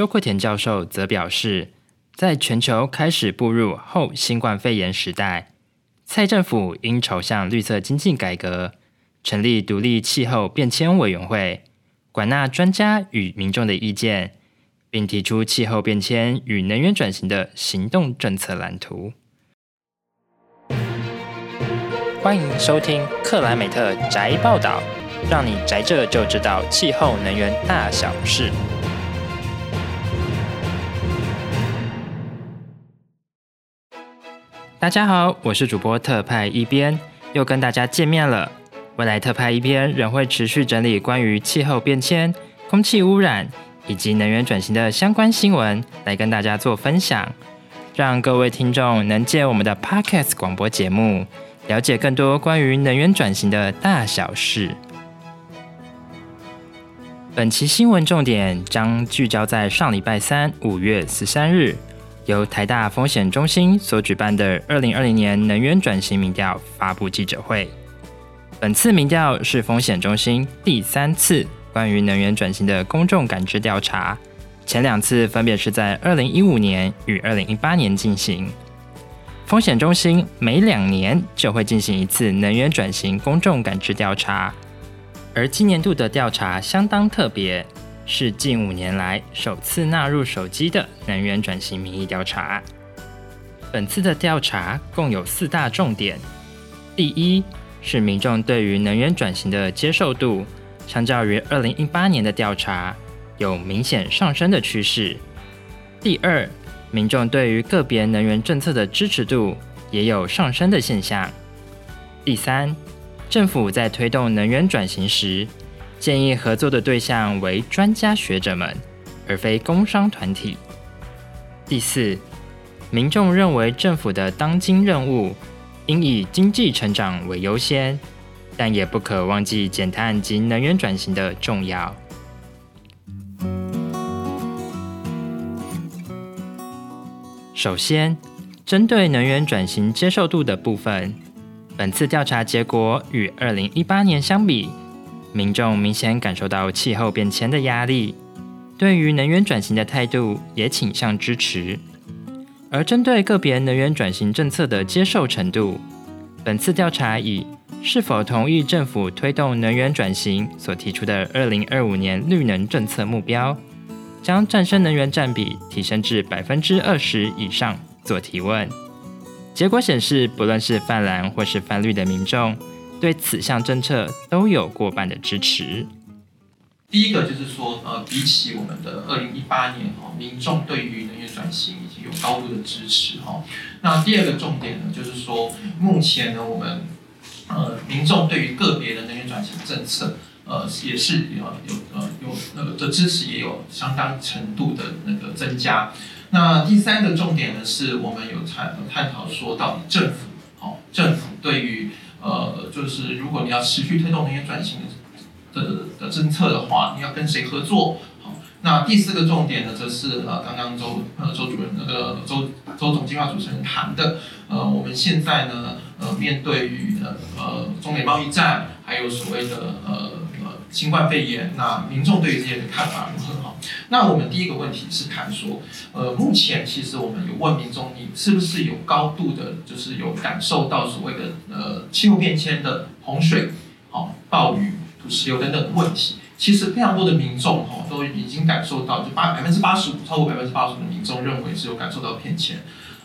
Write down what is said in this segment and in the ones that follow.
周国田教授则表示，在全球开始步入后新冠肺炎时代，蔡政府应朝向绿色经济改革，成立独立气候变迁委员会，管纳专家与民众的意见，并提出气候变迁与能源转型的行动政策蓝图。欢迎收听克莱美特宅报道，让你宅着就知道气候能源大小事。大家好，我是主播特派一边，又跟大家见面了。未来特派一边仍会持续整理关于气候变迁、空气污染以及能源转型的相关新闻，来跟大家做分享，让各位听众能借我们的 Podcast 广播节目。了解更多关于能源转型的大小事。本期新闻重点将聚焦在上礼拜三五月十三日，由台大风险中心所举办的二零二零年能源转型民调发布记者会。本次民调是风险中心第三次关于能源转型的公众感知调查，前两次分别是在二零一五年与二零一八年进行。风险中心每两年就会进行一次能源转型公众感知调查，而今年度的调查相当特别，是近五年来首次纳入手机的能源转型民意调查。本次的调查共有四大重点：第一是民众对于能源转型的接受度，相较于二零一八年的调查有明显上升的趋势；第二，民众对于个别能源政策的支持度也有上升的现象。第三，政府在推动能源转型时，建议合作的对象为专家学者们，而非工商团体。第四，民众认为政府的当今任务应以经济成长为优先，但也不可忘记减碳及能源转型的重要。首先，针对能源转型接受度的部分，本次调查结果与二零一八年相比，民众明显感受到气候变迁的压力，对于能源转型的态度也倾向支持。而针对个别能源转型政策的接受程度，本次调查以是否同意政府推动能源转型所提出的二零二五年绿能政策目标。将再生能源占比提升至百分之二十以上做提问，结果显示，不论是泛蓝或是泛绿的民众，对此项政策都有过半的支持。第一个就是说，呃，比起我们的二零一八年哈，民众对于能源转型已经有高度的支持哈。那第二个重点呢，就是说，目前呢，我们呃民众对于个别的能源转型政策。呃，也是有有呃有那个的支持，也有相当程度的那个增加。那第三个重点呢，是我们有探探讨说，到底政府哦，政府对于呃，就是如果你要持续推动能源转型的的的政策的话，你要跟谁合作？好，那第四个重点呢，则是呃，刚刚周呃周主任那个周周总计划主持人谈的，呃，我们现在呢，呃，面对于呃呃中美贸易战，还有所谓的呃。新冠肺炎，那民众对于这些的看法如何？那我们第一个问题是谈说，呃，目前其实我们有问民众，你是不是有高度的，就是有感受到所谓的呃气候变迁的洪水、好暴雨、土石流等等的问题？其实非常多的民众哈都已经感受到，就八百分之八十五，超过百分之八十五的民众认为是有感受到变迁。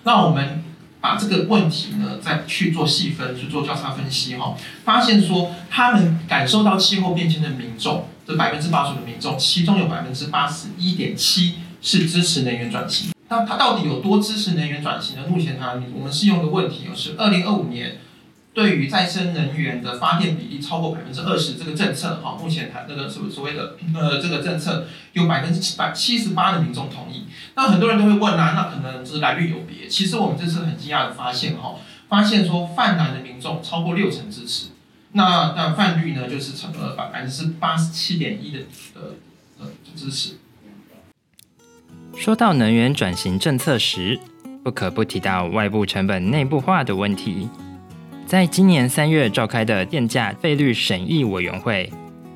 那我们。把这个问题呢，再去做细分，去做交叉分析哈，发现说他们感受到气候变迁的民众，这百分之八十的民众，其中有百分之八十一点七是支持能源转型。那它到底有多支持能源转型呢？目前他我们是用的问题是二零二五年。对于再生能源的发电比例超过百分之二十这个政策，哈，目前谈那个所所谓的呃这个政策有百分之七百七十八的民众同意。那很多人都会问啊，那可能就是蓝绿有别。其实我们这次很惊讶的发现，哈，发现说泛蓝的民众超过六成支持，那那泛绿呢就是成了百分之八十七点一的呃呃支持。说到能源转型政策时，不可不提到外部成本内部化的问题。在今年三月召开的电价费率审议委员会，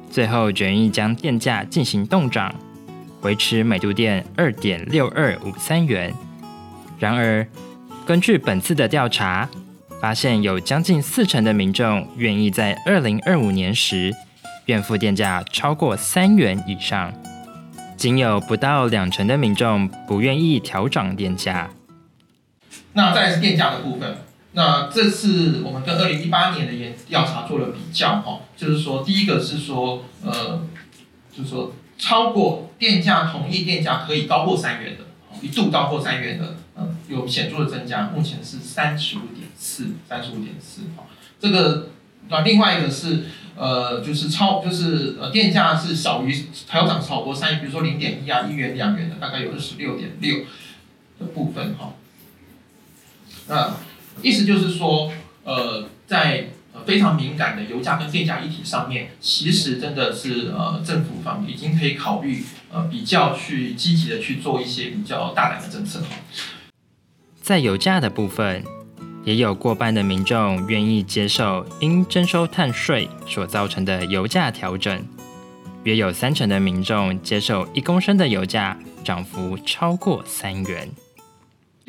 最后决议将电价进行动涨，维持每度电二点六二五三元。然而，根据本次的调查，发现有将近四成的民众愿意在二零二五年时愿付电价超过三元以上，仅有不到两成的民众不愿意调涨电价。那再是电价的部分，那这次我们跟二零一八年的研调查做了比较，哈，就是说第一个是说，呃，就是说超过电价同一电价可以高过三元的，一度到过三元的，嗯，有显著的增加，目前是三十五点四，三十五点四，哈，这个那另外一个是，呃，就是超就是呃电价是小于调涨超过三，比如说零点一啊，一元两元的，大概有二十六点六的部分，哈。那意思就是说，呃，在非常敏感的油价跟电价一体上面，其实真的是呃政府方已经可以考虑呃比较去积极的去做一些比较大胆的政策。在油价的部分，也有过半的民众愿意接受因征收碳税所造成的油价调整，约有三成的民众接受一公升的油价涨幅超过三元。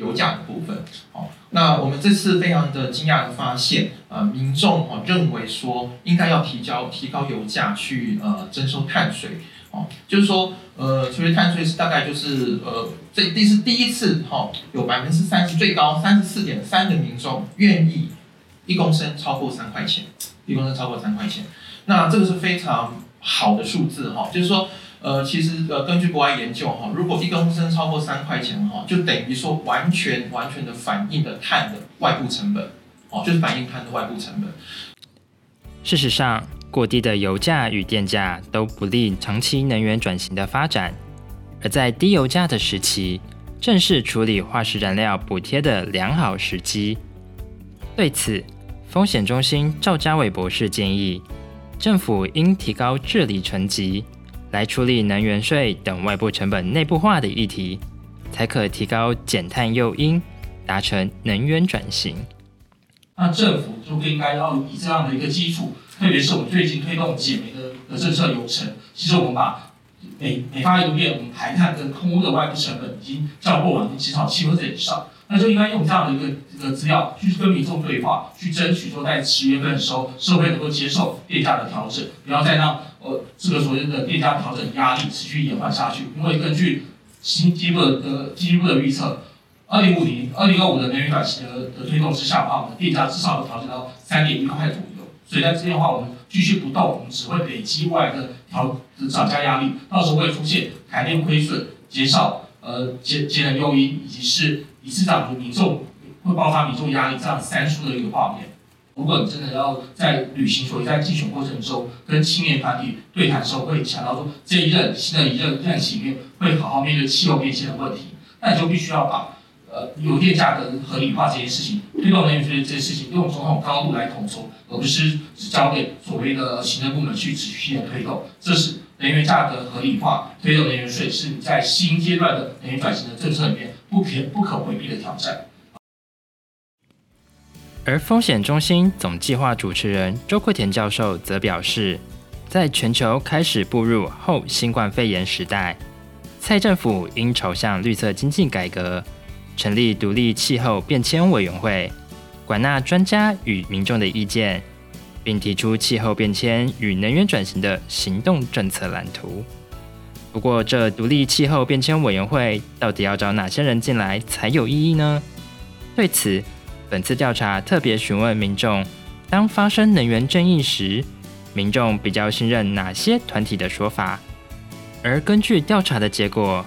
油价的部分，哦，那我们这次非常的惊讶的发现，呃，民众哦认为说应该要提交提高油价去呃征收碳税，哦，就是说呃，所谓碳税是大概就是呃这第是第一次哈、哦、有百分之三十最高三十四点三的民众愿意一公升超过三块钱，一公升超过三块钱，那这个是非常好的数字哈、哦，就是说。呃，其实呃，根据国外研究哈，如果一公升超过三块钱哈，就等于说完全完全的反映了碳的外部成本，哦，就是反映碳的外部成本。事实上，过低的油价与电价都不利长期能源转型的发展，而在低油价的时期，正是处理化石燃料补贴的良好时机。对此，风险中心赵家伟博士建议，政府应提高治理层级。来处理能源税等外部成本内部化的议题，才可提高减碳诱因，达成能源转型。那政府就应该要以这样的一个基础，特别是我们最近推动减煤的的政策流程，其实我们把每每发一度电，我们排碳跟空污的外部成本已经较过往已经减少七分之以上。那就应该用这样的一个这个资料去跟民众对话，去争取说在十月份的时候，社会能够接受电价的调整，不要再让呃这个所谓的电价调整压力持续延缓下去。因为根据经济部的经济部的预测，二零五零、二零二五的能源转型的的推动之下的话，我们电价至少要调整到三点一块左右。所以在这边的话，我们继续不动，我们只会累积外的调涨价压力，到时候会出现台电亏损、减少呃节节能诱因，以及是。一次涨幅，民众会爆发民众压力，这样三输的一个画面。如果你真的要在履行所谓在竞选过程中跟青年团体对谈的时候，会想到说这一任新的一任任期里面会好好面对气候变迁的问题，那你就必须要把呃油电价格合理化这件事情，推动能源税这件事情用总统高度来统筹，而不是只交给所谓的行政部门去持续性的推动。这是能源价格合理化推动能源税是你在新阶段的能源转型的政策里面。不可不可回避的挑战。而风险中心总计划主持人周桂田教授则表示，在全球开始步入后新冠肺炎时代，蔡政府应朝向绿色经济改革，成立独立气候变迁委员会，管纳专家与民众的意见，并提出气候变迁与能源转型的行动政策蓝图。不过，这独立气候变迁委员会到底要找哪些人进来才有意义呢？对此，本次调查特别询问民众，当发生能源争议时，民众比较信任哪些团体的说法？而根据调查的结果，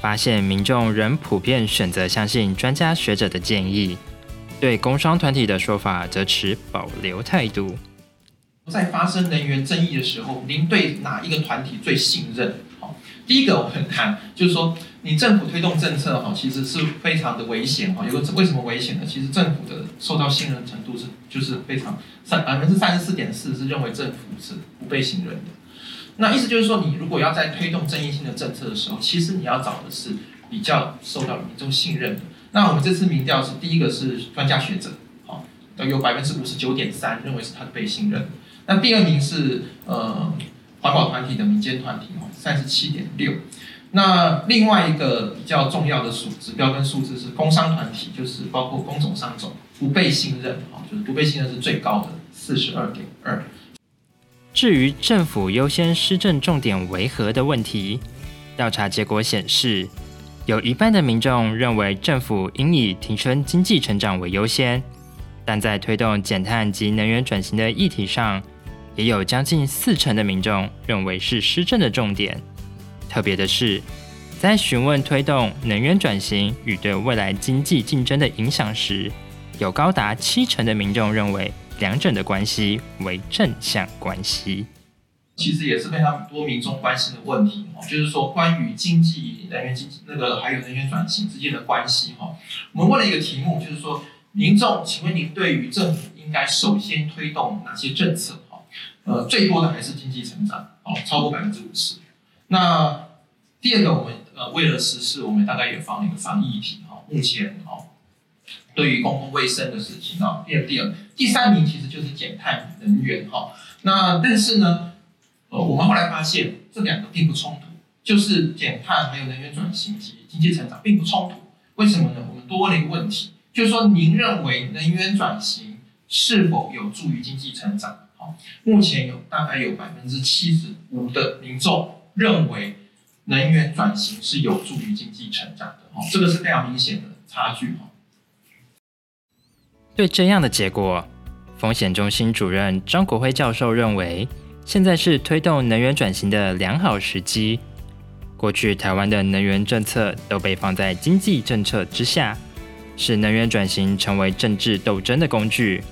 发现民众仍普遍选择相信专家学者的建议，对工商团体的说法则持保留态度。在发生能源争议的时候，您对哪一个团体最信任？第一个我们谈，就是说你政府推动政策哈，其实是非常的危险哈。有个为什么危险呢？其实政府的受到信任程度是就是非常三百分之三十四点四是认为政府是不被信任的。那意思就是说，你如果要在推动争议性的政策的时候，其实你要找的是比较受到民众信任的。那我们这次民调是第一个是专家学者，好，有百分之五十九点三认为是他被信任。那第二名是呃。环保团体的民间团体哦，三十七点六，那另外一个比较重要的数指标跟数字是工商团体，就是包括工种商种不被信任啊，就是不被信任是最高的四十二点二。至于政府优先施政重点为何的问题，调查结果显示，有一半的民众认为政府应以提升经济成长为优先，但在推动减碳及能源转型的议题上，也有将近四成的民众认为是施政的重点。特别的是，在询问推动能源转型与对未来经济竞争的影响时，有高达七成的民众认为两者的关系为正向关系。其实也是非常多民众关心的问题哦，就是说关于经济、能源经济那个还有能源转型之间的关系哈。我们问了一个题目，就是说民众，请问您对于政府应该首先推动哪些政策？呃，最多的还是经济成长哦，超过百分之五十。那第二个，我们呃为了实施，我们大概也放了一个防疫题哈。目前哦，对于公共卫生的事情啊，第二第二第三名其实就是减碳能源哈。那但是呢，呃，我们后来发现这两个并不冲突，就是减碳还有能源转型及经济成长并不冲突。为什么呢？我们多问了一个问题，就是说您认为能源转型是否有助于经济成长？目前有大概有百分之七十五的民众。认为能源转型是有助于经济成长的，哈，这个是非常明显的差距，哈。对这样的结果，风险中心主任张国辉教授认为，现在是推动能源转型的良好时机。过去台湾的能源政策都被放在经济政策之下，使能源转型成为政治斗争的工具。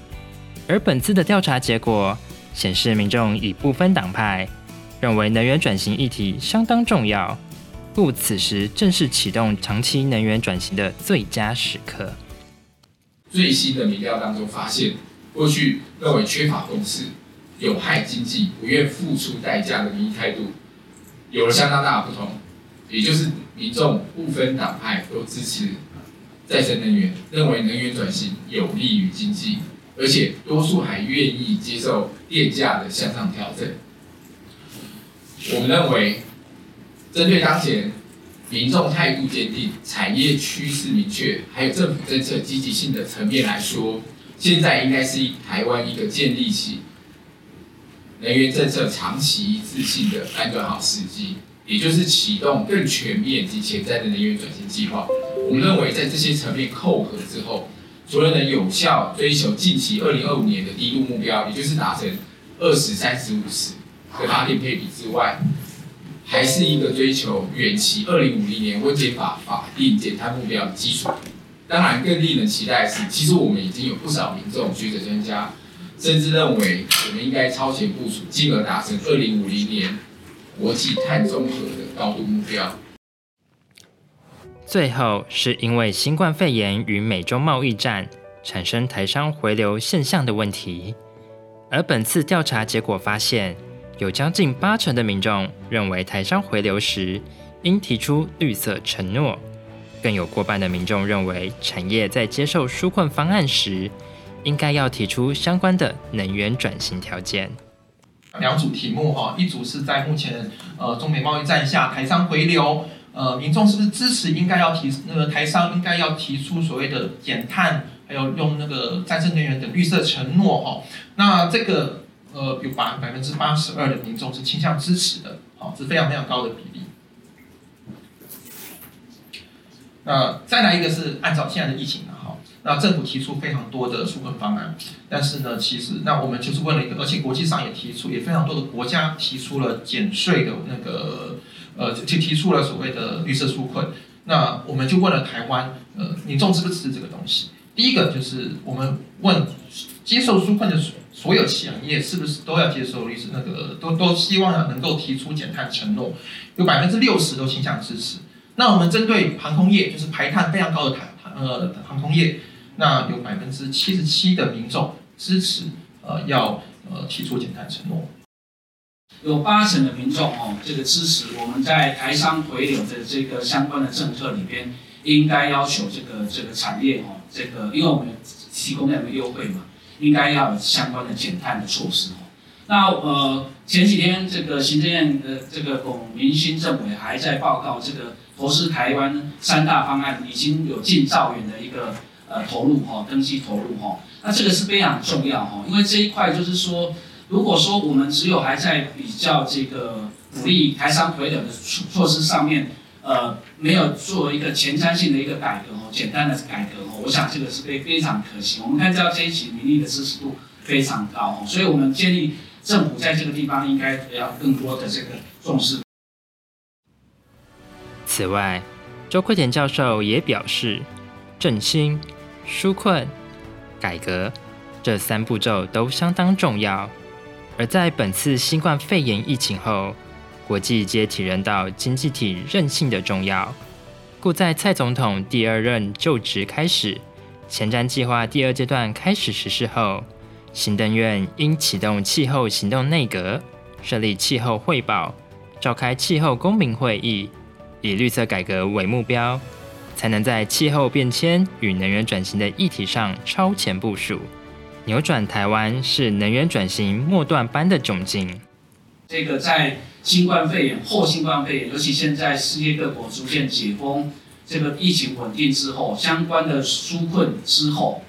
而本次的调查结果显示，民众已不分党派。认为能源转型议题相当重要，故此时正是启动长期能源转型的最佳时刻。最新的民调当中发现，过去认为缺乏共识、有害经济、不愿付出代价的民意态度，有了相当大的不同。也就是民众不分党派都支持再生能源，认为能源转型有利于经济，而且多数还愿意接受电价的向上调整。我们认为，针对当前民众态度坚定、产业趋势明确，还有政府政策积极性的层面来说，现在应该是台湾一个建立起能源政策长期一致性的判断好时机，也就是启动更全面及潜在的能源转型计划。我们认为，在这些层面扣合之后，除了能有效追求近期二零二五年的低度目标，也就是达成二十三十五十。和发电配比之外，还是一个追求远期二零五零年温检法法定减碳目标的基础。当然，更令人期待的是，其实我们已经有不少民众、学者、专家，甚至认为我们应该超前部署，进而达成二零五零年国际碳中和的高度目标。最后，是因为新冠肺炎与美中贸易战产生台商回流现象的问题，而本次调查结果发现。有将近八成的民众认为台商回流时应提出绿色承诺，更有过半的民众认为产业在接受纾困方案时，应该要提出相关的能源转型条件。两组题目哈，一组是在目前呃中美贸易战下台商回流，呃民众是不是支持应该要提那个台商应该要提出所谓的减碳，还有用那个再生能源的绿色承诺哈？那这个。呃，有百百分之八十二的民众是倾向支持的，好，是非常非常高的比例。那再来一个是按照现在的疫情的哈，那政府提出非常多的纾困方案，但是呢，其实那我们就是问了一个，而且国际上也提出，也非常多的国家提出了减税的那个，呃，就提出了所谓的绿色纾困。那我们就问了台湾，呃，民众支不支持这个东西？第一个就是我们问接受纾困的所。所有企业是不是都要接受律师那个都都希望能够提出减碳承诺？有百分之六十都倾向支持。那我们针对航空业，就是排碳非常高的碳呃航空业，那有百分之七十七的民众支持呃要呃提出减碳承诺。有八成的民众哦，这个支持我们在台商回流的这个相关的政策里边，应该要求这个这个产业哦，这个因为我们提供两个优惠嘛。应该要有相关的减碳的措施哦。那呃前几天这个行政院的这个龚明鑫政委还在报告这个投资台湾三大方案已经有近兆元的一个呃投入哈，登记投入哈，那这个是非常重要哈，因为这一块就是说，如果说我们只有还在比较这个鼓励台商回流的措措施上面，呃没有做一个前瞻性的一个改革哦，简单的改革哦，我想这个是非非常可惜。我们看到这一期民意的支持度非常高哦，所以我们建议。政府在这个地方应该要更多的这个重视。此外，周昆田教授也表示，振兴、纾困、改革这三步骤都相当重要。而在本次新冠肺炎疫情后，国际皆体认到经济体韧性的重要，故在蔡总统第二任就职开始，前瞻计划第二阶段开始实施后。行政院应启动气候行动内阁，设立气候汇报，召开气候公民会议，以绿色改革为目标，才能在气候变迁与能源转型的议题上超前部署，扭转台湾是能源转型末段班的窘境。这个在新冠肺炎后，新冠肺炎，尤其现在世界各国逐渐解封，这个疫情稳定之后，相关的纾困之后，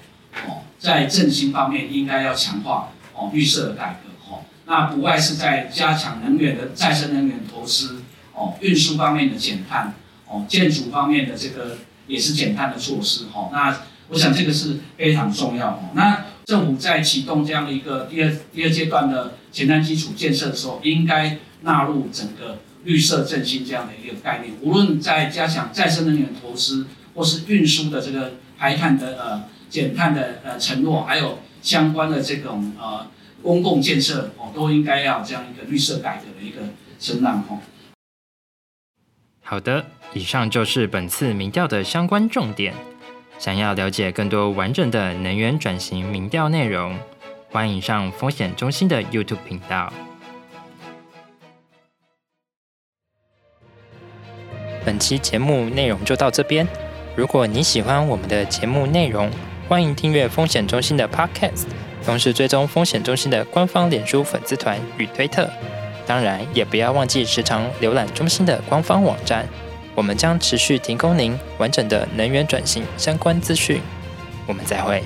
哦。在振兴方面，应该要强化哦预设的改革哦，那不外是在加强能源的再生能源投资哦，运输方面的减碳哦，建筑方面的这个也是减碳的措施哦。那我想这个是非常重要哦。那政府在启动这样的一个第二第二阶段的前瞻基础建设的时候，应该纳入整个绿色振兴这样的一个概念，无论在加强再生能源投资，或是运输的这个排碳的呃。减碳的呃承诺，还有相关的这种呃公共建设哦，都应该要这样一个绿色改革的一个声浪哦。好的，以上就是本次民调的相关重点。想要了解更多完整的能源转型民调内容，欢迎上风险中心的 YouTube 频道。本期节目内容就到这边。如果你喜欢我们的节目内容，欢迎订阅风险中心的 Podcast，同时追踪风险中心的官方脸书粉丝团与推特。当然，也不要忘记时常浏览中心的官方网站，我们将持续提供您完整的能源转型相关资讯。我们再会。